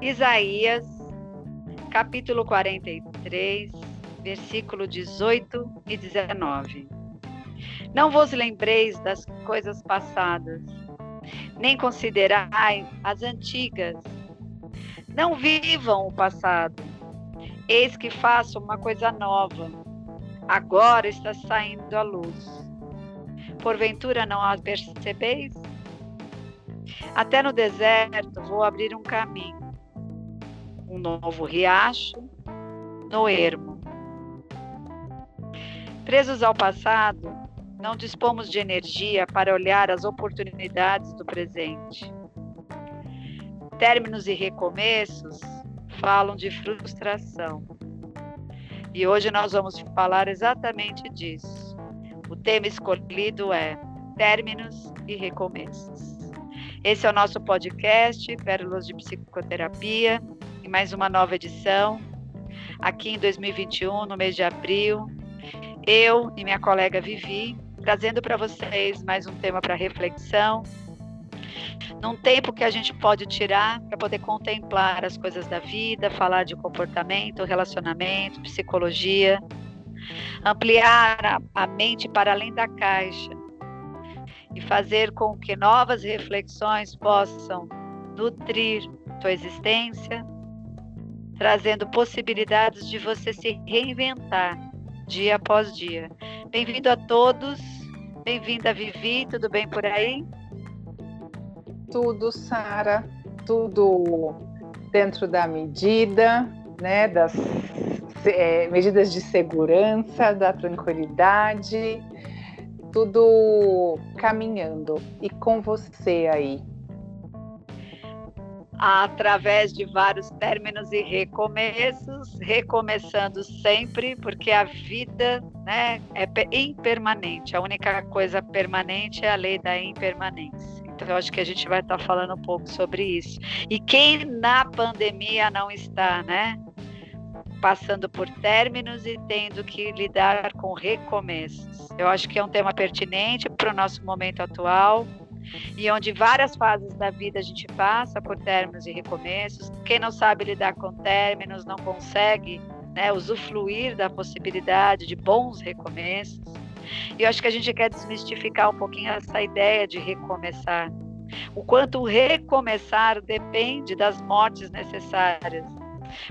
Isaías, capítulo 43, versículo 18 e 19. Não vos lembreis das coisas passadas, nem considerai as antigas. Não vivam o passado. Eis que faço uma coisa nova. Agora está saindo a luz. Porventura não a percebeis? Até no deserto vou abrir um caminho, um novo riacho no ermo. Presos ao passado, não dispomos de energia para olhar as oportunidades do presente. Términos e recomeços falam de frustração. E hoje nós vamos falar exatamente disso. O tema escolhido é Términos e Recomeços. Esse é o nosso podcast, Pérolas de Psicoterapia, e mais uma nova edição, aqui em 2021, no mês de abril. Eu e minha colega Vivi trazendo para vocês mais um tema para reflexão. Num tempo que a gente pode tirar para poder contemplar as coisas da vida, falar de comportamento, relacionamento, psicologia, ampliar a mente para além da caixa e fazer com que novas reflexões possam nutrir tua existência, trazendo possibilidades de você se reinventar dia após dia. Bem-vindo a todos. Bem-vinda, Vivi. Tudo bem por aí? Tudo, Sara. Tudo dentro da medida, né? Das é, medidas de segurança, da tranquilidade. Tudo caminhando. E com você aí? Através de vários términos e recomeços, recomeçando sempre, porque a vida né, é impermanente. A única coisa permanente é a lei da impermanência. Então, eu acho que a gente vai estar falando um pouco sobre isso. E quem na pandemia não está, né? Passando por términos e tendo que lidar com recomeços. Eu acho que é um tema pertinente para o nosso momento atual e onde várias fases da vida a gente passa por términos e recomeços. Quem não sabe lidar com términos não consegue né, usufruir da possibilidade de bons recomeços. E eu acho que a gente quer desmistificar um pouquinho essa ideia de recomeçar. O quanto recomeçar depende das mortes necessárias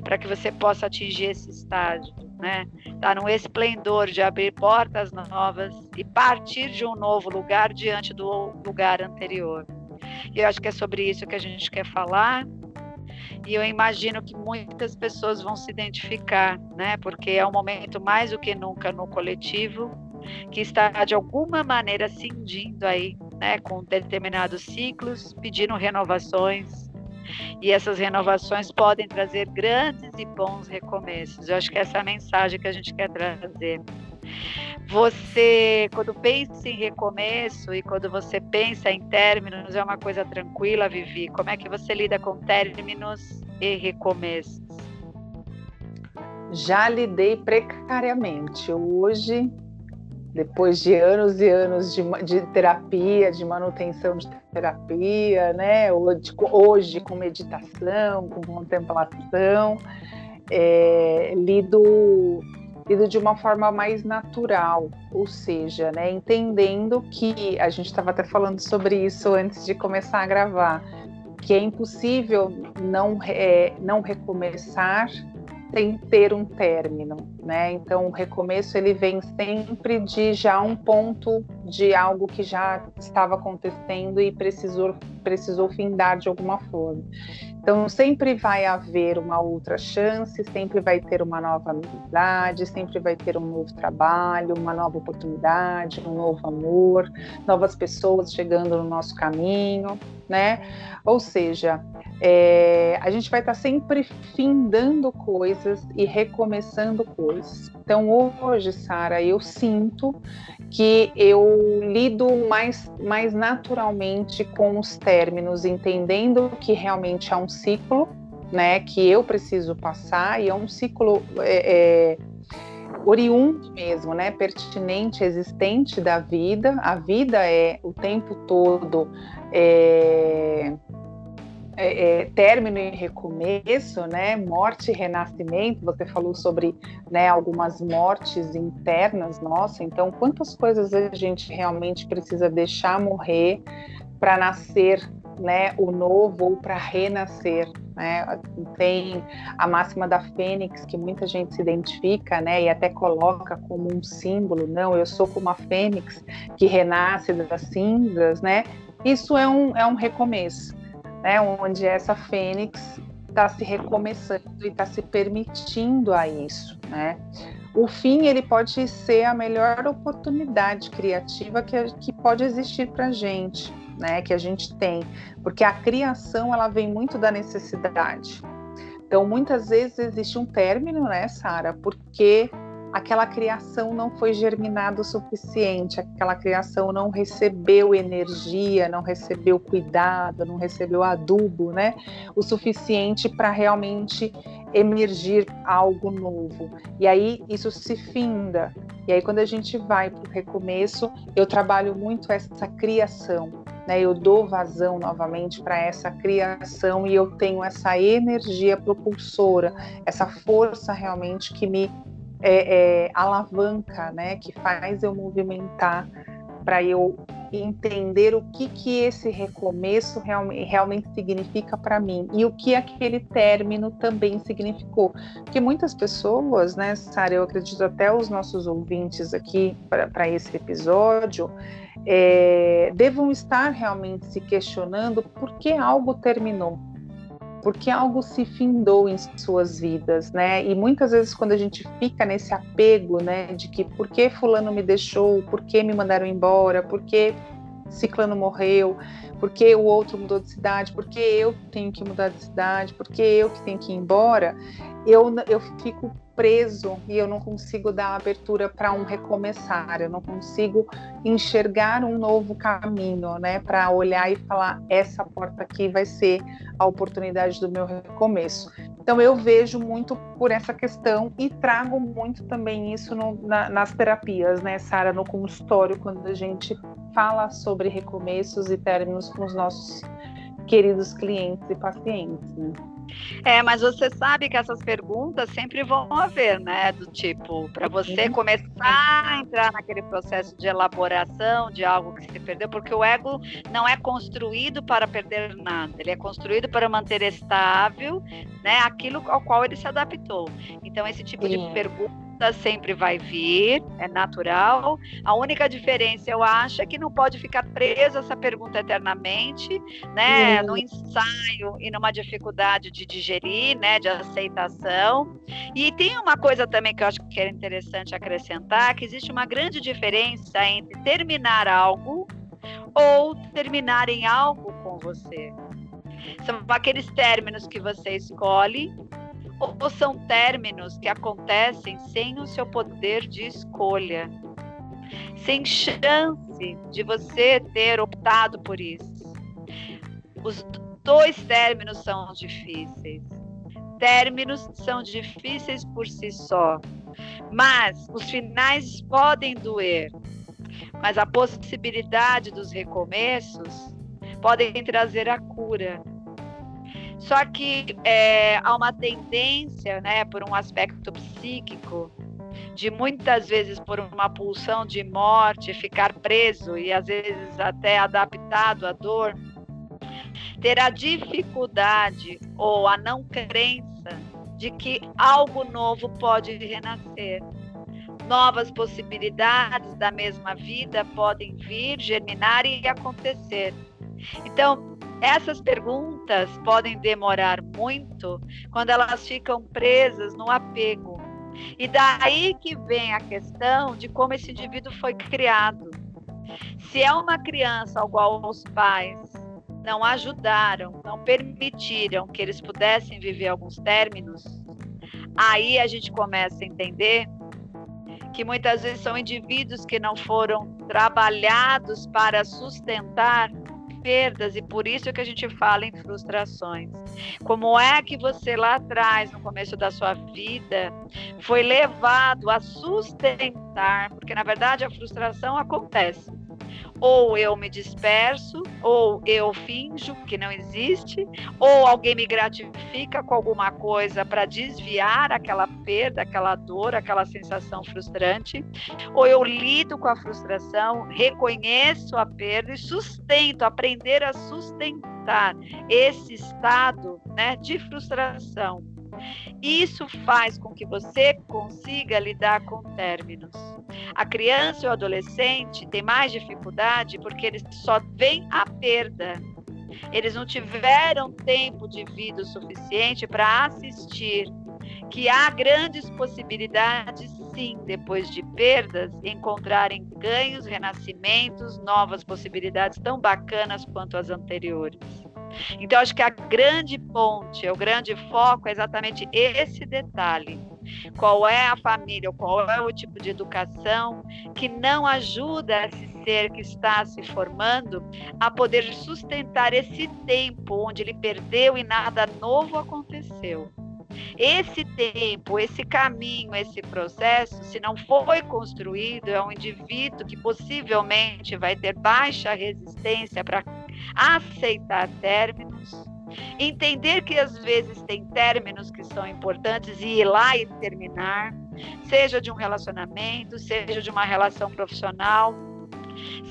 para que você possa atingir esse estágio né? Tá no esplendor de abrir portas novas e partir de um novo lugar diante do lugar anterior. E eu acho que é sobre isso que a gente quer falar. E eu imagino que muitas pessoas vão se identificar, né? Porque é um momento mais do que nunca no coletivo que está de alguma maneira cindindo aí, né, com determinados ciclos, pedindo renovações, e essas renovações podem trazer grandes e bons recomeços. Eu acho que essa é a mensagem que a gente quer trazer. Você, quando pensa em recomeço e quando você pensa em términos, é uma coisa tranquila, Vivi? Como é que você lida com términos e recomeços? Já lidei precariamente. Hoje depois de anos e anos de, de, terapia, de manutenção de terapia, né? Hoje, hoje com meditação, com contemplação, é, lido, lido de uma forma mais natural, ou seja, né? Entendendo que a gente estava até falando sobre isso antes de começar a gravar, que é impossível não, é, não recomeçar sem ter um término, né? Então o recomeço ele vem sempre de já um ponto de algo que já estava acontecendo e precisou precisou findar de alguma forma. Então sempre vai haver uma outra chance, sempre vai ter uma nova amizade, sempre vai ter um novo trabalho, uma nova oportunidade, um novo amor, novas pessoas chegando no nosso caminho, né? Ou seja, é, a gente vai estar sempre findando coisas e recomeçando coisas. Então hoje, Sara, eu sinto que eu lido mais, mais naturalmente com os términos, entendendo que realmente é um ciclo, né, que eu preciso passar e é um ciclo é, é, oriundo mesmo, né, pertinente, existente da vida. A vida é o tempo todo é, é, é, término e recomeço, né? Morte e renascimento. Você falou sobre né, algumas mortes internas nossa. Então, quantas coisas a gente realmente precisa deixar morrer para nascer, né? O novo ou para renascer, né? Tem a máxima da fênix que muita gente se identifica, né? E até coloca como um símbolo. Não, eu sou como a fênix que renasce das cinzas, né? Isso é um, é um recomeço né, onde essa fênix está se recomeçando e está se permitindo a isso, né? O fim ele pode ser a melhor oportunidade criativa que, que pode existir para a gente, né? Que a gente tem, porque a criação ela vem muito da necessidade. Então muitas vezes existe um término, né, Sara? Porque aquela criação não foi germinada o suficiente, aquela criação não recebeu energia, não recebeu cuidado, não recebeu adubo, né? O suficiente para realmente emergir algo novo. E aí isso se finda. E aí quando a gente vai para o recomeço, eu trabalho muito essa criação. Né, eu dou vazão novamente para essa criação e eu tenho essa energia propulsora, essa força realmente que me é, é, alavanca, né, que faz eu movimentar para eu entender o que que esse recomeço realmente, realmente significa para mim e o que aquele término também significou. Porque muitas pessoas, né, Sara, eu acredito até os nossos ouvintes aqui para esse episódio, é, devam estar realmente se questionando por que algo terminou porque algo se findou em suas vidas, né? E muitas vezes quando a gente fica nesse apego, né, de que por que fulano me deixou, por que me mandaram embora, por que ciclano morreu, por que o outro mudou de cidade, por que eu tenho que mudar de cidade, por que eu que tenho que ir embora, eu, eu fico preso e eu não consigo dar abertura para um recomeçar, eu não consigo enxergar um novo caminho, né, para olhar e falar essa porta aqui vai ser a oportunidade do meu recomeço. Então eu vejo muito por essa questão e trago muito também isso no, na, nas terapias, né, Sara, no consultório quando a gente fala sobre recomeços e términos com os nossos queridos clientes e pacientes. Né? É, mas você sabe que essas perguntas sempre vão haver, né? Do tipo, para você começar a entrar naquele processo de elaboração de algo que se perdeu, porque o ego não é construído para perder nada, ele é construído para manter estável, né? Aquilo ao qual ele se adaptou. Então, esse tipo Sim. de pergunta sempre vai vir, é natural. A única diferença, eu acho, é que não pode ficar preso essa pergunta eternamente, né? Uhum. No ensaio e numa dificuldade de digerir, né? De aceitação. E tem uma coisa também que eu acho que é interessante acrescentar, que existe uma grande diferença entre terminar algo ou terminar em algo com você. São aqueles términos que você escolhe ou são términos que acontecem sem o seu poder de escolha, sem chance de você ter optado por isso. Os dois términos são difíceis. Términos são difíceis por si só, mas os finais podem doer. Mas a possibilidade dos recomeços podem trazer a cura só que é, há uma tendência, né, por um aspecto psíquico, de muitas vezes por uma pulsão de morte ficar preso e às vezes até adaptado à dor, ter a dificuldade ou a não crença de que algo novo pode renascer. Novas possibilidades da mesma vida podem vir, germinar e acontecer. Então, essas perguntas podem demorar muito quando elas ficam presas no apego. E daí que vem a questão de como esse indivíduo foi criado. Se é uma criança ao qual os pais não ajudaram, não permitiram que eles pudessem viver alguns términos, aí a gente começa a entender que muitas vezes são indivíduos que não foram trabalhados para sustentar perdas e por isso que a gente fala em frustrações. Como é que você lá atrás, no começo da sua vida, foi levado a sustentar, porque na verdade a frustração acontece. Ou eu me disperso, ou eu finjo que não existe, ou alguém me gratifica com alguma coisa para desviar aquela perda, aquela dor, aquela sensação frustrante, ou eu lido com a frustração, reconheço a perda e sustento, aprender a sustentar esse estado né, de frustração. Isso faz com que você consiga lidar com términos. A criança e o adolescente têm mais dificuldade porque eles só veem a perda. Eles não tiveram tempo de vida o suficiente para assistir que há grandes possibilidades, sim, depois de perdas, encontrarem ganhos, renascimentos, novas possibilidades tão bacanas quanto as anteriores. Então, acho que a grande ponte, o grande foco é exatamente esse detalhe. Qual é a família, qual é o tipo de educação que não ajuda esse ser que está se formando a poder sustentar esse tempo onde ele perdeu e nada novo aconteceu. Esse tempo, esse caminho, esse processo, se não foi construído, é um indivíduo que possivelmente vai ter baixa resistência para aceitar términos, entender que às vezes tem términos que são importantes e ir lá e terminar, seja de um relacionamento, seja de uma relação profissional,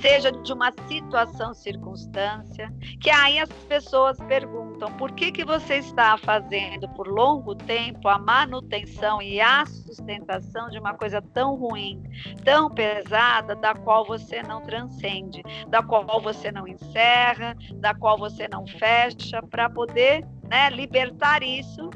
seja de uma situação, circunstância, que aí as pessoas perguntam por que, que você está fazendo por longo tempo a manutenção e a sustentação de uma coisa tão ruim, tão pesada, da qual você não transcende, da qual você não encerra, da qual você não fecha, para poder né, libertar isso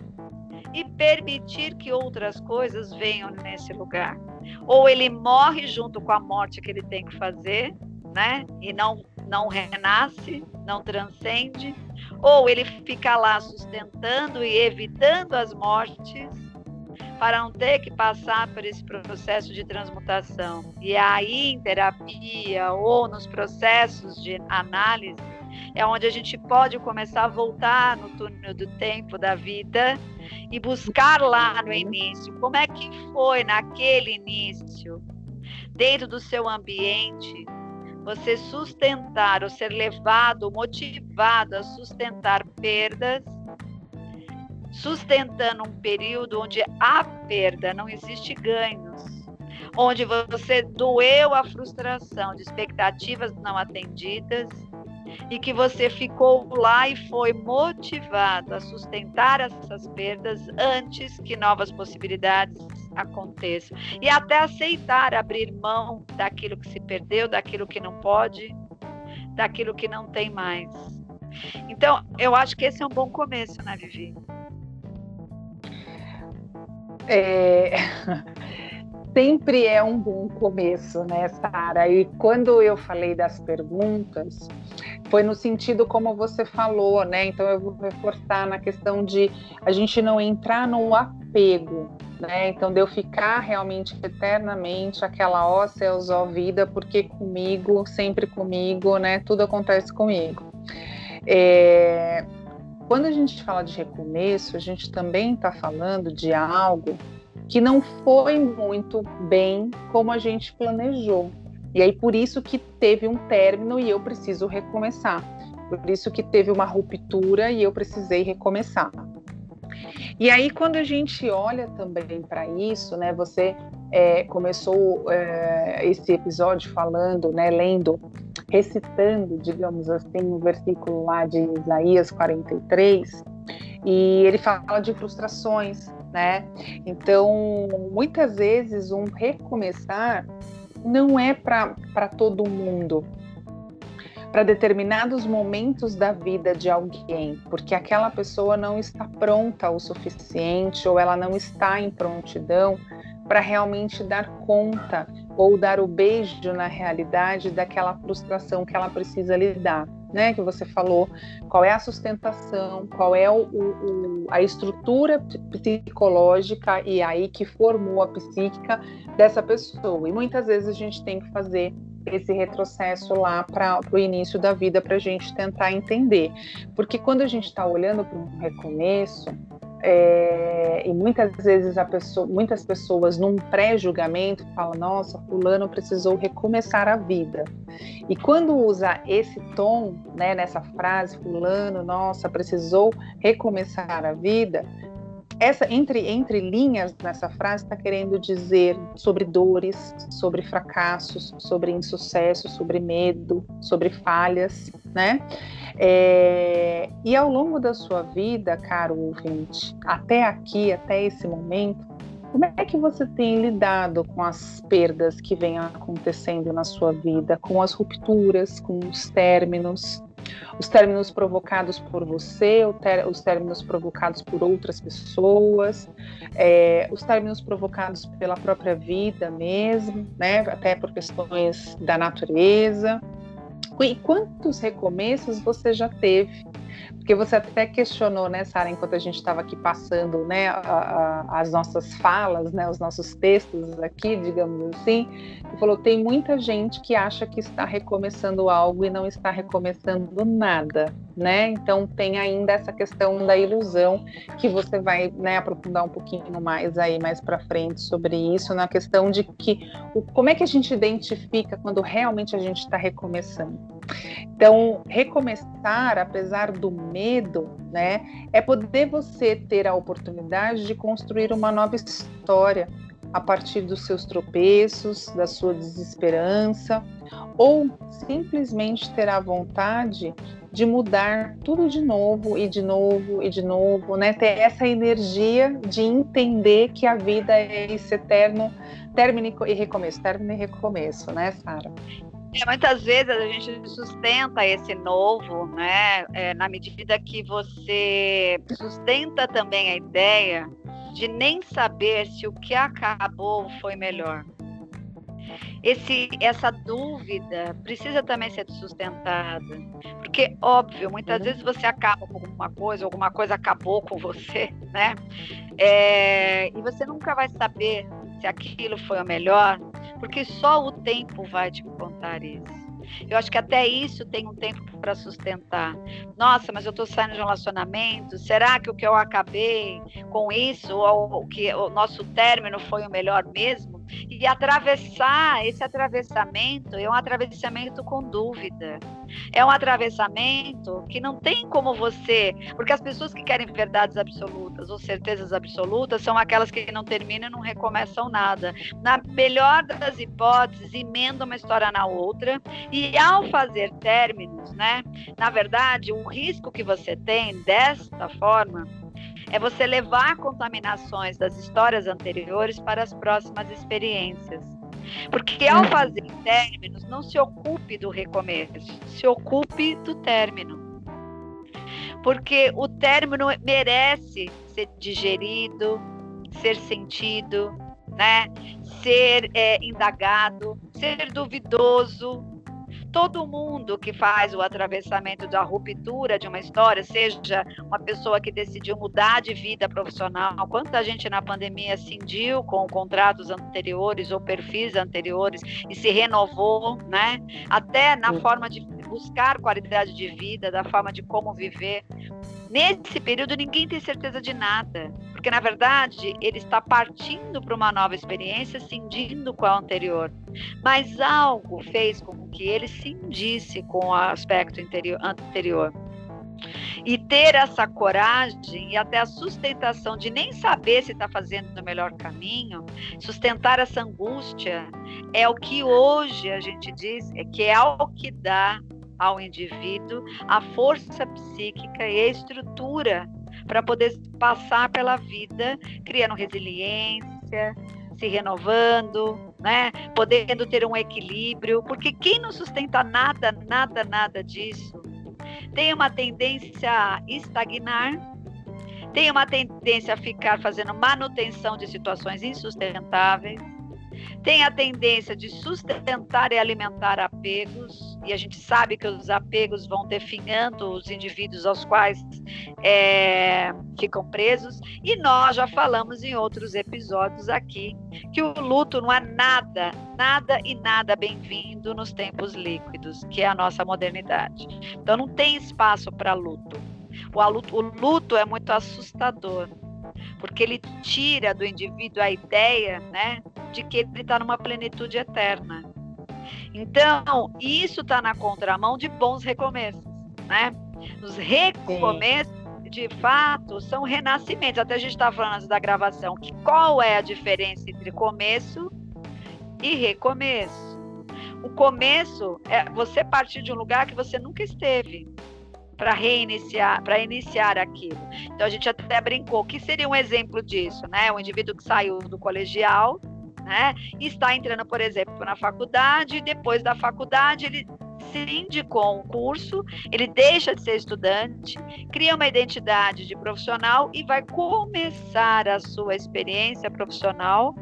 e permitir que outras coisas venham nesse lugar. Ou ele morre junto com a morte que ele tem que fazer, né? E não não renasce, não transcende, ou ele fica lá sustentando e evitando as mortes para não ter que passar por esse processo de transmutação. E aí, em terapia ou nos processos de análise, é onde a gente pode começar a voltar no túnel do tempo da vida e buscar lá no início. Como é que foi naquele início, dentro do seu ambiente, você sustentar ou ser levado, motivado a sustentar perdas, sustentando um período onde há perda, não existe ganhos, onde você doeu a frustração de expectativas não atendidas e que você ficou lá e foi motivado a sustentar essas perdas antes que novas possibilidades aconteçam. E até aceitar abrir mão daquilo que se perdeu, daquilo que não pode, daquilo que não tem mais. Então, eu acho que esse é um bom começo, né, Vivi? É... Sempre é um bom começo, né, Sara? E quando eu falei das perguntas, foi no sentido como você falou, né? Então eu vou reforçar na questão de a gente não entrar no apego, né? Então de eu ficar realmente eternamente aquela ó céus, ó vida, porque comigo, sempre comigo, né? Tudo acontece comigo. É... Quando a gente fala de recomeço, a gente também está falando de algo que não foi muito bem como a gente planejou. E aí por isso que teve um término e eu preciso recomeçar. Por isso que teve uma ruptura e eu precisei recomeçar. E aí quando a gente olha também para isso, né? Você é, começou é, esse episódio falando, né? Lendo, recitando, digamos assim, um versículo lá de Isaías 43, e ele fala de frustrações, né? Então, muitas vezes um recomeçar não é para todo mundo, para determinados momentos da vida de alguém, porque aquela pessoa não está pronta o suficiente ou ela não está em prontidão para realmente dar conta ou dar o beijo na realidade daquela frustração que ela precisa lidar. Né, que você falou, qual é a sustentação, qual é o, o, a estrutura psicológica e aí que formou a psíquica dessa pessoa. E muitas vezes a gente tem que fazer esse retrocesso lá para o início da vida para a gente tentar entender. Porque quando a gente está olhando para um recomeço, é, e muitas vezes a pessoa, muitas pessoas num pré-julgamento falam, nossa, fulano precisou recomeçar a vida. E quando usa esse tom, né, nessa frase, fulano, nossa, precisou recomeçar a vida, essa entre entre linhas nessa frase está querendo dizer sobre dores, sobre fracassos, sobre insucesso, sobre medo, sobre falhas, né? É, e ao longo da sua vida, caro ouvinte, até aqui, até esse momento, como é que você tem lidado com as perdas que vêm acontecendo na sua vida, com as rupturas, com os términos? Os términos provocados por você, os términos provocados por outras pessoas, é, os términos provocados pela própria vida mesmo, né, até por questões da natureza. E quantos recomeços você já teve? Porque você até questionou, né, Sara, enquanto a gente estava aqui passando, né, a, a, as nossas falas, né, os nossos textos aqui, digamos assim, e falou tem muita gente que acha que está recomeçando algo e não está recomeçando nada, né? Então tem ainda essa questão da ilusão que você vai, né, aprofundar um pouquinho mais aí mais para frente sobre isso, na questão de que o, como é que a gente identifica quando realmente a gente está recomeçando. Então, recomeçar, apesar do medo, né, é poder você ter a oportunidade de construir uma nova história a partir dos seus tropeços, da sua desesperança, ou simplesmente ter a vontade de mudar tudo de novo e de novo e de novo, né? Ter essa energia de entender que a vida é esse eterno término e recomeço, término e recomeço, né, Sara? É, muitas vezes a gente sustenta esse novo, né? É, na medida que você sustenta também a ideia de nem saber se o que acabou foi melhor. Esse, essa dúvida precisa também ser sustentada, porque óbvio, muitas uhum. vezes você acaba com alguma coisa, alguma coisa acabou com você, né? É, e você nunca vai saber se aquilo foi o melhor, porque só o tempo vai te contar isso. Eu acho que até isso tem um tempo para sustentar. Nossa, mas eu estou saindo de um relacionamento. Será que o que eu acabei com isso, ou o que o nosso término foi o melhor mesmo? E atravessar esse atravessamento é um atravessamento com dúvida. É um atravessamento que não tem como você. Porque as pessoas que querem verdades absolutas ou certezas absolutas são aquelas que não terminam e não recomeçam nada. Na melhor das hipóteses, emendam uma história na outra. E ao fazer términos, né? Na verdade, o risco que você tem desta forma é você levar contaminações das histórias anteriores para as próximas experiências. Porque ao fazer términos, não se ocupe do recomeço, se ocupe do término. Porque o término merece ser digerido, ser sentido, né? ser é, indagado, ser duvidoso, todo mundo que faz o atravessamento da ruptura de uma história, seja uma pessoa que decidiu mudar de vida profissional, quanta gente na pandemia cindiu com contratos anteriores ou perfis anteriores e se renovou, né? Até na forma de buscar qualidade de vida, da forma de como viver. Nesse período, ninguém tem certeza de nada, porque na verdade ele está partindo para uma nova experiência, cindindo com a anterior. Mas algo fez com que ele cindisse com o aspecto anterior. E ter essa coragem e até a sustentação de nem saber se está fazendo o melhor caminho, sustentar essa angústia, é o que hoje a gente diz é que é o que dá ao indivíduo a força psíquica e a estrutura para poder passar pela vida, criando resiliência, se renovando, né? Podendo ter um equilíbrio, porque quem não sustenta nada, nada, nada disso, tem uma tendência a estagnar, tem uma tendência a ficar fazendo manutenção de situações insustentáveis, tem a tendência de sustentar e alimentar apegos, e a gente sabe que os apegos vão definhando os indivíduos aos quais é, ficam presos, e nós já falamos em outros episódios aqui que o luto não é nada, nada e nada bem-vindo nos tempos líquidos, que é a nossa modernidade. Então não tem espaço para luto. O luto, o luto é muito assustador porque ele tira do indivíduo a ideia, né, de que ele está numa plenitude eterna. Então, isso está na contramão de bons recomeços, né? Os recomeços, Sim. de fato, são renascimentos. Até a gente estava falando antes da gravação que qual é a diferença entre começo e recomeço? O começo é você partir de um lugar que você nunca esteve para reiniciar, para iniciar aquilo. Então a gente até brincou que seria um exemplo disso, né? O indivíduo que saiu do colegial, né? E está entrando, por exemplo, na faculdade, e depois da faculdade ele se indicou um curso, ele deixa de ser estudante, cria uma identidade de profissional e vai começar a sua experiência profissional,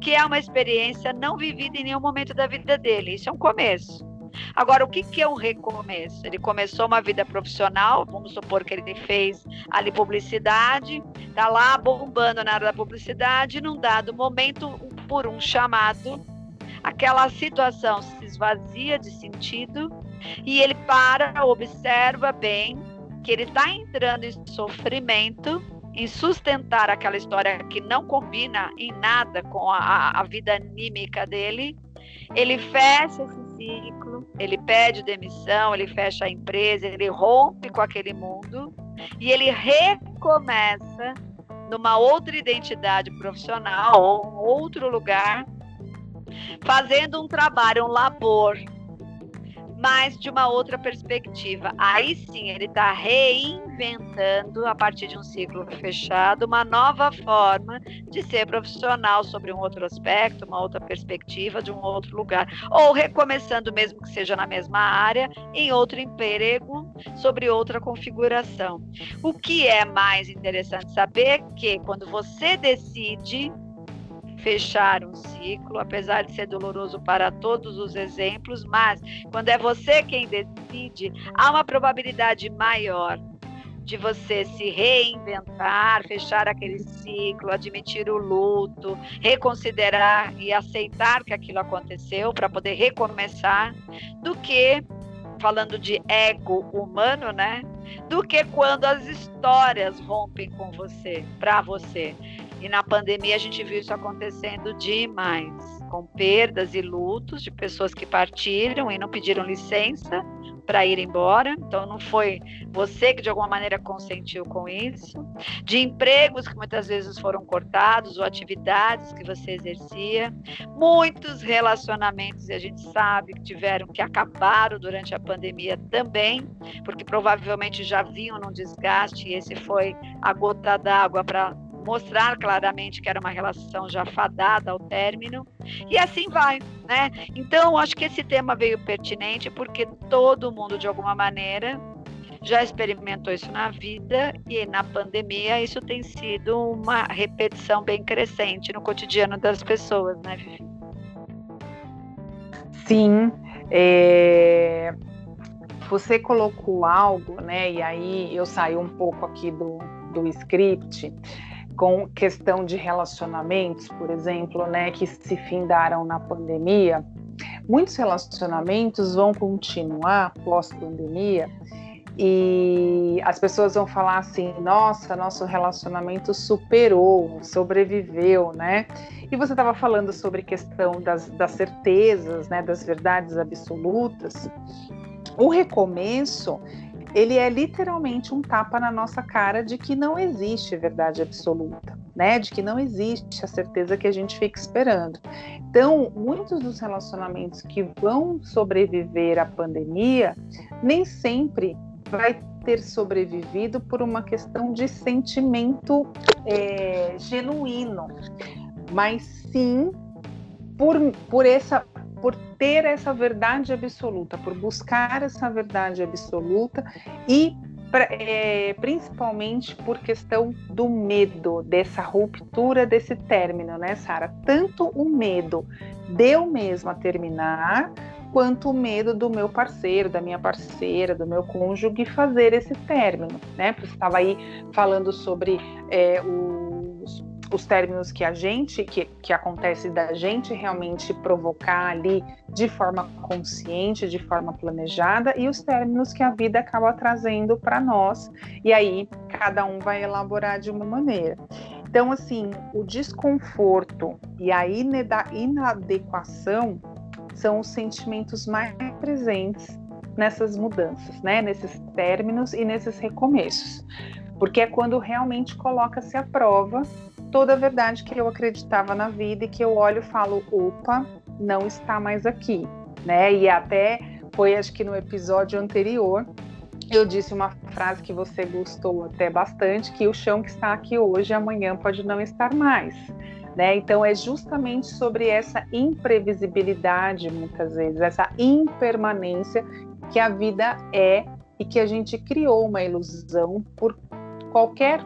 que é uma experiência não vivida em nenhum momento da vida dele. Isso é um começo. Agora, o que, que é um recomeço? Ele começou uma vida profissional, vamos supor que ele fez ali publicidade, tá lá bombando na área da publicidade, num dado momento, por um chamado, aquela situação se esvazia de sentido e ele para, observa bem que ele está entrando em sofrimento em sustentar aquela história que não combina em nada com a, a vida anímica dele, ele fecha esse ciclo, ele pede demissão, ele fecha a empresa, ele rompe com aquele mundo e ele recomeça numa outra identidade profissional ou outro lugar, fazendo um trabalho, um labor mas de uma outra perspectiva. Aí sim, ele está reinventando, a partir de um ciclo fechado, uma nova forma de ser profissional sobre um outro aspecto, uma outra perspectiva, de um outro lugar. Ou recomeçando, mesmo que seja na mesma área, em outro emprego, sobre outra configuração. O que é mais interessante saber é que quando você decide fechar um ciclo, apesar de ser doloroso para todos os exemplos, mas quando é você quem decide, há uma probabilidade maior de você se reinventar, fechar aquele ciclo, admitir o luto, reconsiderar e aceitar que aquilo aconteceu para poder recomeçar, do que falando de ego humano, né? Do que quando as histórias rompem com você, para você. E na pandemia a gente viu isso acontecendo demais, com perdas e lutos de pessoas que partiram e não pediram licença para ir embora. Então não foi você que de alguma maneira consentiu com isso. De empregos que muitas vezes foram cortados ou atividades que você exercia. Muitos relacionamentos e a gente sabe que tiveram que acabaram durante a pandemia também, porque provavelmente já vinham num desgaste e esse foi a gota d'água para mostrar claramente que era uma relação já fadada ao término, e assim vai, né? Então, acho que esse tema veio pertinente porque todo mundo, de alguma maneira, já experimentou isso na vida e na pandemia isso tem sido uma repetição bem crescente no cotidiano das pessoas, né, Vivi? Sim, é... você colocou algo, né? E aí eu saí um pouco aqui do, do script com questão de relacionamentos, por exemplo, né, que se findaram na pandemia, muitos relacionamentos vão continuar pós-pandemia e as pessoas vão falar assim: nossa, nosso relacionamento superou, sobreviveu, né? E você estava falando sobre questão das, das certezas, né, das verdades absolutas. O recomeço ele é literalmente um tapa na nossa cara de que não existe verdade absoluta, né? De que não existe a certeza que a gente fica esperando. Então, muitos dos relacionamentos que vão sobreviver à pandemia nem sempre vai ter sobrevivido por uma questão de sentimento é, genuíno, mas sim por, por essa por ter essa verdade absoluta, por buscar essa verdade absoluta e é, principalmente por questão do medo, dessa ruptura, desse término, né, Sara? Tanto o medo de eu mesma terminar, quanto o medo do meu parceiro, da minha parceira, do meu cônjuge fazer esse término, né? Você estava aí falando sobre é, os os términos que a gente, que, que acontece da gente realmente provocar ali de forma consciente, de forma planejada, e os términos que a vida acaba trazendo para nós, e aí cada um vai elaborar de uma maneira. Então, assim, o desconforto e a inadequação são os sentimentos mais presentes nessas mudanças, né? Nesses términos e nesses recomeços. Porque é quando realmente coloca-se à prova toda a verdade que eu acreditava na vida e que eu olho e falo, opa, não está mais aqui, né? E até foi acho que no episódio anterior eu disse uma frase que você gostou até bastante, que o chão que está aqui hoje, amanhã pode não estar mais. Né? Então é justamente sobre essa imprevisibilidade, muitas vezes, essa impermanência que a vida é e que a gente criou uma ilusão por qualquer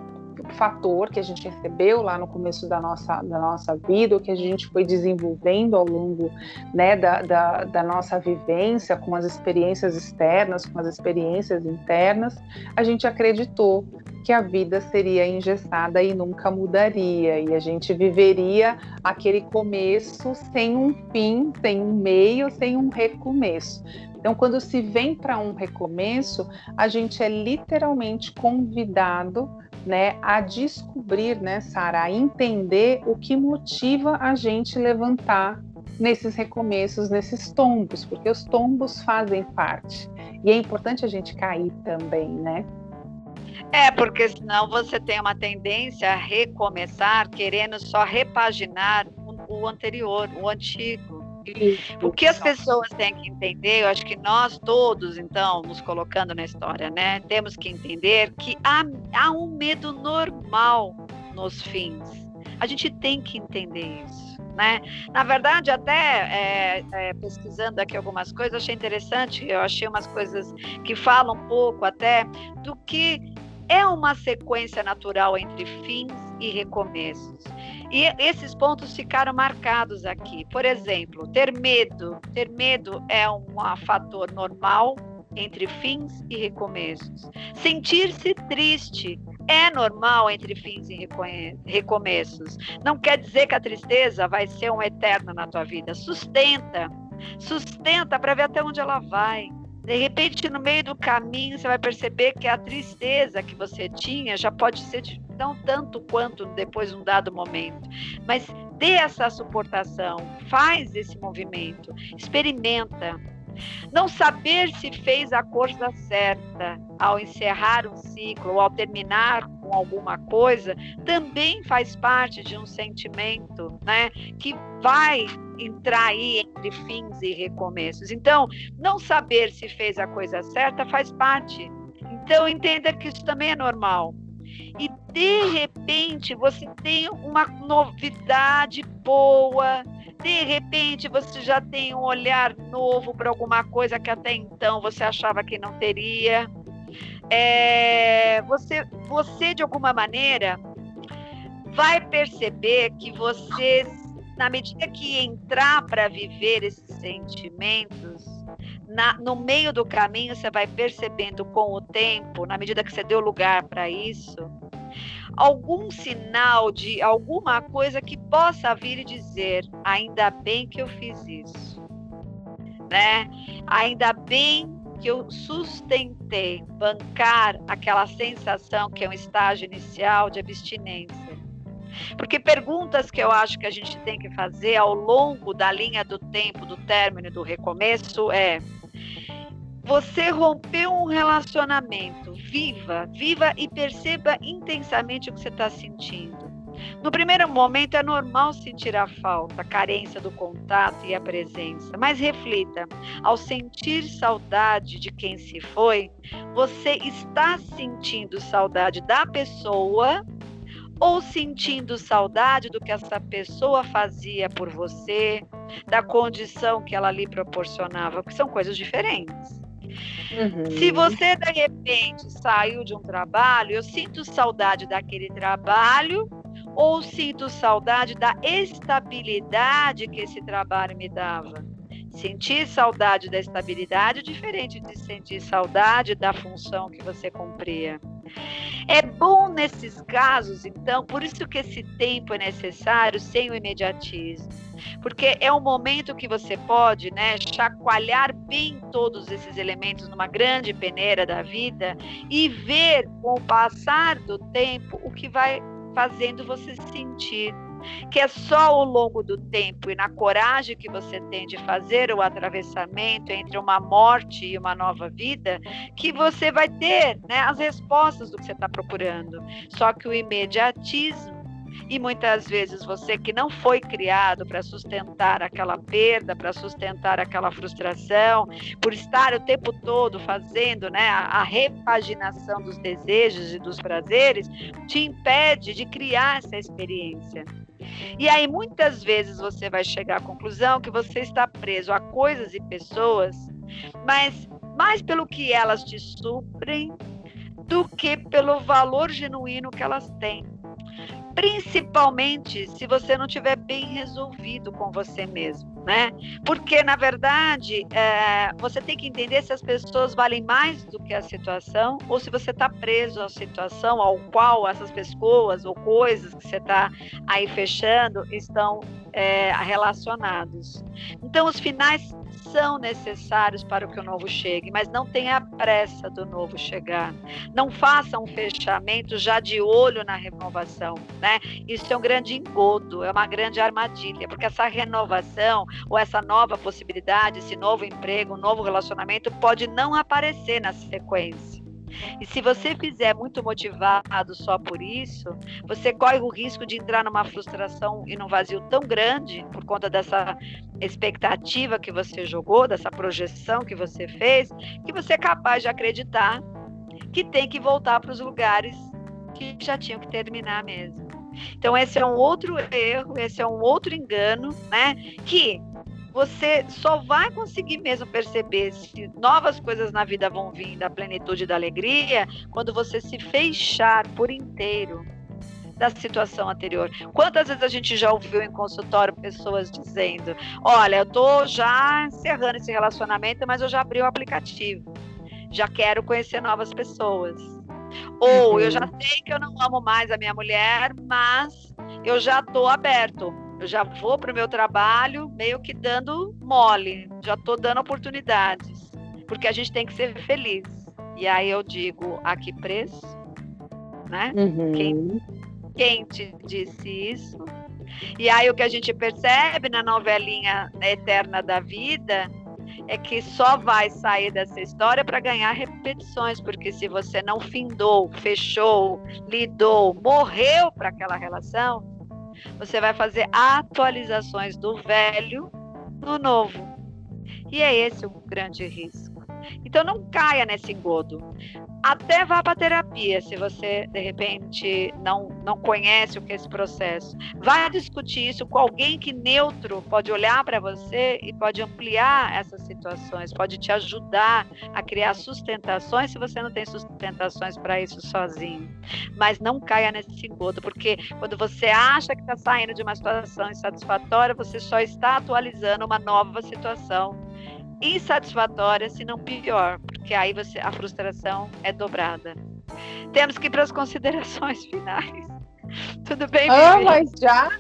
fator que a gente recebeu lá no começo da nossa, da nossa vida, que a gente foi desenvolvendo ao longo né, da, da, da nossa vivência, com as experiências externas, com as experiências internas, a gente acreditou que a vida seria engessada e nunca mudaria, e a gente viveria aquele começo sem um fim, sem um meio, sem um recomeço. Então, quando se vem para um recomeço, a gente é literalmente convidado né, a descobrir, né, Sara, a entender o que motiva a gente levantar nesses recomeços, nesses tombos, porque os tombos fazem parte. E é importante a gente cair também, né? É, porque senão você tem uma tendência a recomeçar querendo só repaginar o, anterior, o antigo. O que as pessoas têm que entender, eu acho que nós todos, então, nos colocando na história, né, temos que entender que há, há um medo normal nos fins. A gente tem que entender isso. Né? Na verdade, até é, é, pesquisando aqui algumas coisas, achei interessante, eu achei umas coisas que falam um pouco até do que é uma sequência natural entre fins e recomeços. E esses pontos ficaram marcados aqui. Por exemplo, ter medo. Ter medo é um fator normal entre fins e recomeços. Sentir-se triste é normal entre fins e recomeços. Não quer dizer que a tristeza vai ser um eterno na tua vida. Sustenta. Sustenta para ver até onde ela vai. De repente, no meio do caminho, você vai perceber que a tristeza que você tinha já pode ser não tanto quanto depois de um dado momento, mas dê essa suportação, faz esse movimento, experimenta. Não saber se fez a coisa certa ao encerrar um ciclo ou ao terminar com alguma coisa também faz parte de um sentimento, né, que vai entrar aí entre fins e recomeços. Então, não saber se fez a coisa certa faz parte. Então, entenda que isso também é normal e de repente você tem uma novidade boa, de repente você já tem um olhar novo para alguma coisa que até então você achava que não teria. É, você, você de alguma maneira vai perceber que você, na medida que entrar para viver esses sentimentos, na, no meio do caminho você vai percebendo com o tempo, na medida que você deu lugar para isso, algum sinal de alguma coisa que possa vir e dizer: ainda bem que eu fiz isso, né? Ainda bem que eu sustentei bancar aquela sensação que é um estágio inicial de abstinência. Porque perguntas que eu acho que a gente tem que fazer ao longo da linha do tempo, do término do recomeço é: você rompeu um relacionamento, viva, viva e perceba intensamente o que você está sentindo. No primeiro momento é normal sentir a falta, a carência do contato e a presença, mas reflita: ao sentir saudade de quem se foi, você está sentindo saudade da pessoa ou sentindo saudade do que essa pessoa fazia por você, da condição que ela lhe proporcionava, que são coisas diferentes. Uhum. Se você de repente saiu de um trabalho, eu sinto saudade daquele trabalho ou sinto saudade da estabilidade que esse trabalho me dava. Sentir saudade da estabilidade é diferente de sentir saudade da função que você cumpria. É bom nesses casos, então, por isso que esse tempo é necessário sem o imediatismo. Porque é um momento que você pode, né, chacoalhar bem todos esses elementos numa grande peneira da vida e ver com o passar do tempo o que vai fazendo você sentir que é só ao longo do tempo e na coragem que você tem de fazer o atravessamento entre uma morte e uma nova vida que você vai ter né, as respostas do que você está procurando. Só que o imediatismo e muitas vezes você que não foi criado para sustentar aquela perda, para sustentar aquela frustração, por estar o tempo todo fazendo né, a, repaginação dos desejos e dos prazeres, te impede de criar essa experiência. E aí muitas vezes você vai chegar à conclusão que você está preso a coisas e pessoas, mas mais pelo que elas te suprem do que pelo valor genuíno que elas têm principalmente se você não tiver bem resolvido com você mesmo, né? Porque na verdade é, você tem que entender se as pessoas valem mais do que a situação ou se você está preso à situação ao qual essas pessoas ou coisas que você está aí fechando estão é, relacionados. Então os finais são necessários para que o novo chegue, mas não tenha pressa do novo chegar. Não faça um fechamento já de olho na renovação, né? Isso é um grande engodo, é uma grande armadilha, porque essa renovação ou essa nova possibilidade, esse novo emprego, um novo relacionamento pode não aparecer na sequência. E se você fizer muito motivado só por isso, você corre o risco de entrar numa frustração e num vazio tão grande por conta dessa expectativa que você jogou, dessa projeção que você fez, que você é capaz de acreditar que tem que voltar para os lugares que já tinham que terminar mesmo. Então esse é um outro erro, esse é um outro engano, né? Que você só vai conseguir mesmo perceber se novas coisas na vida vão vir da plenitude da alegria quando você se fechar por inteiro da situação anterior. Quantas vezes a gente já ouviu em consultório pessoas dizendo: Olha, eu tô já encerrando esse relacionamento, mas eu já abri o aplicativo, já quero conhecer novas pessoas. Ou uhum. eu já sei que eu não amo mais a minha mulher, mas eu já tô aberto eu já vou para o meu trabalho meio que dando mole, já estou dando oportunidades, porque a gente tem que ser feliz. E aí eu digo, a que preço? Né? Uhum. Quem, quem te disse isso? E aí o que a gente percebe na novelinha eterna da vida é que só vai sair dessa história para ganhar repetições, porque se você não findou, fechou, lidou, morreu para aquela relação, você vai fazer atualizações do velho no novo. E é esse o grande risco. Então não caia nesse engodo até vá para terapia, se você de repente não, não conhece o que é esse processo. Vá discutir isso com alguém que neutro pode olhar para você e pode ampliar essas situações, pode te ajudar a criar sustentações se você não tem sustentações para isso sozinho. Mas não caia nesse engodo, porque quando você acha que está saindo de uma situação insatisfatória, você só está atualizando uma nova situação insatisfatória, se não pior, porque aí você, a frustração é dobrada. Temos que ir para as considerações finais. Tudo bem, Ah, mas já?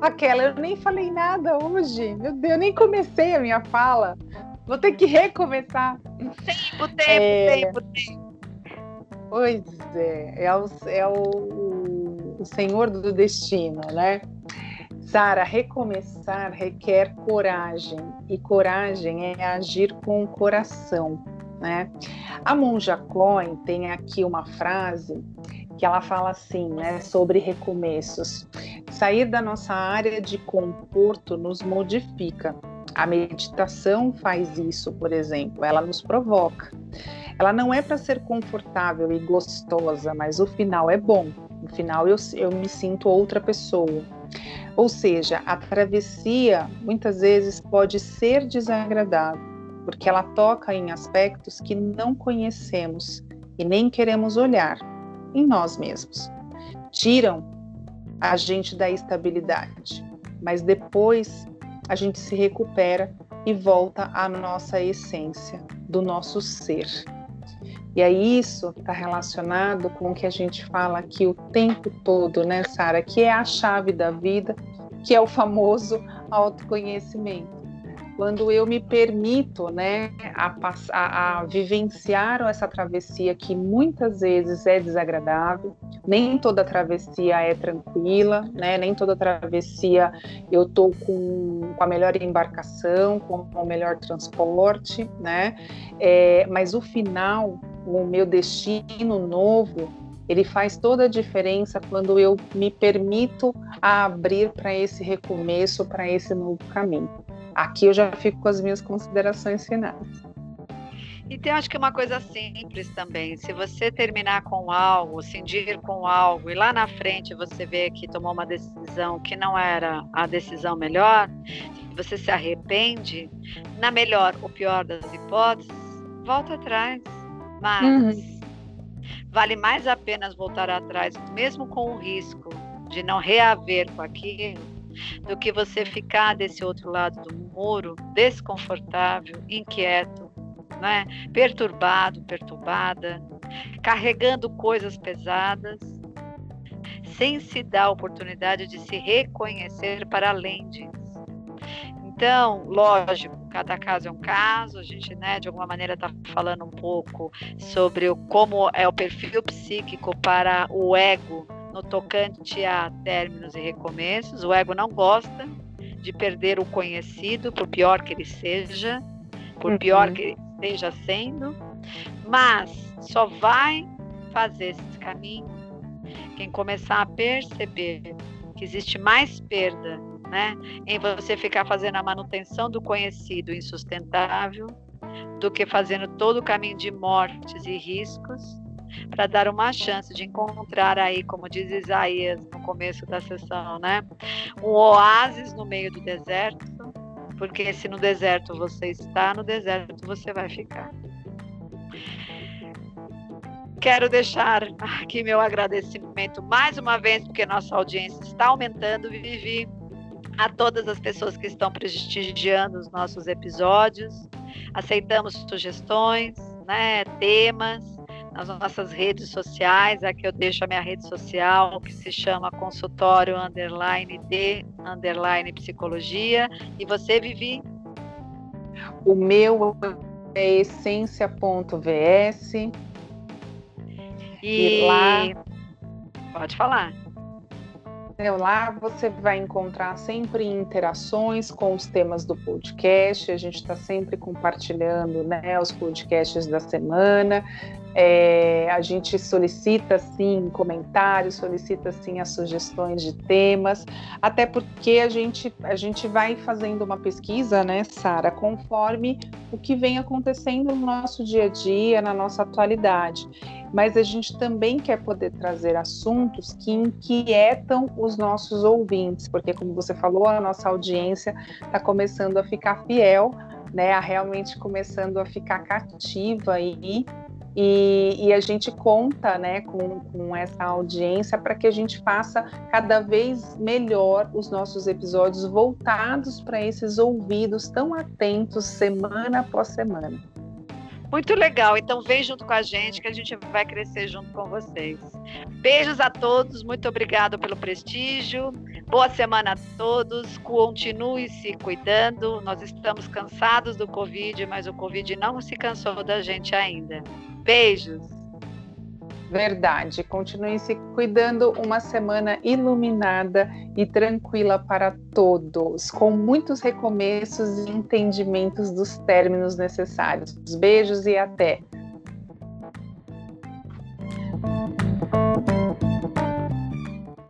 Aquela, eu nem falei nada hoje. Meu Deus, eu nem comecei a minha fala. Vou ter que recomeçar. Tempo, tempo, é... tempo, tempo. Pois é, é o, é o, o Senhor do destino, né? Sara, recomeçar requer coragem e coragem é agir com o coração, né? A Monja Cohen tem aqui uma frase que ela fala assim, né, sobre recomeços. Sair da nossa área de conforto nos modifica. A meditação faz isso, por exemplo, ela nos provoca. Ela não é para ser confortável e gostosa, mas o final é bom. No final eu, eu me sinto outra pessoa. Ou seja, a travessia muitas vezes pode ser desagradável, porque ela toca em aspectos que não conhecemos e nem queremos olhar em nós mesmos. Tiram a gente da estabilidade, mas depois a gente se recupera e volta à nossa essência, do nosso ser. E aí isso está relacionado com o que a gente fala aqui o tempo todo, né, Sara? Que é a chave da vida, que é o famoso autoconhecimento. quando eu me permito, né, a, a, a, vivenciar essa travessia que muitas vezes é desagradável, nem toda travessia é tranquila, né, nem toda travessia eu tô com, com a melhor embarcação, com o melhor transporte, né, é, mas o final, o meu destino novo, ele faz toda a diferença quando eu me permito abrir para esse recomeço, para esse novo caminho. Aqui eu já fico com as minhas considerações finais. Então, acho que é uma coisa simples também. Se você terminar com algo, cindir com algo, e lá na frente você vê que tomou uma decisão que não era a decisão melhor, você se arrepende, na melhor ou pior das hipóteses, volta atrás. Mas uhum. vale mais a pena voltar atrás, mesmo com o risco de não reaver com aquilo, do que você ficar desse outro lado do muro, desconfortável, inquieto, né? perturbado, perturbada, carregando coisas pesadas, sem se dar a oportunidade de se reconhecer para além disso. Então, lógico, cada caso é um caso, a gente, né, de alguma maneira está falando um pouco sobre o, como é o perfil psíquico para o ego no tocante a términos e recomeços. O ego não gosta de perder o conhecido, por pior que ele seja, por uhum. pior que ele esteja sendo, mas só vai fazer esse caminho quem começar a perceber que existe mais perda né, em você ficar fazendo a manutenção do conhecido insustentável do que fazendo todo o caminho de mortes e riscos para dar uma chance de encontrar aí, como diz Isaías no começo da sessão, né? Um oásis no meio do deserto, porque se no deserto você está, no deserto você vai ficar. Quero deixar aqui meu agradecimento mais uma vez, porque nossa audiência está aumentando, Vivi, a todas as pessoas que estão prestigiando os nossos episódios. Aceitamos sugestões, né, temas, nas nossas redes sociais. Aqui eu deixo a minha rede social, que se chama consultório underline de underline psicologia. E você, Vivi? O meu é essência.vs. E... e lá. Pode falar. Lá você vai encontrar sempre interações com os temas do podcast. A gente está sempre compartilhando né, os podcasts da semana. É, a gente solicita sim comentários, solicita sim as sugestões de temas, até porque a gente, a gente vai fazendo uma pesquisa, né, Sara, conforme o que vem acontecendo no nosso dia a dia, na nossa atualidade. Mas a gente também quer poder trazer assuntos que inquietam os nossos ouvintes, porque, como você falou, a nossa audiência está começando a ficar fiel, né, a realmente começando a ficar cativa e e, e, a gente conta né, com, com essa audiência para que a gente faça cada vez melhor os nossos episódios voltados para esses ouvidos tão atentos semana após semana. Muito legal. Então vem junto com a gente que a gente vai crescer junto com vocês. Beijos a todos, muito obrigado pelo prestígio. Boa semana a todos. Continue se cuidando. Nós estamos cansados do Covid, mas o Covid não se cansou da gente ainda. Beijos. Verdade. Continue se cuidando. Uma semana iluminada e tranquila para todos, com muitos recomeços e entendimentos dos términos necessários. Beijos e até.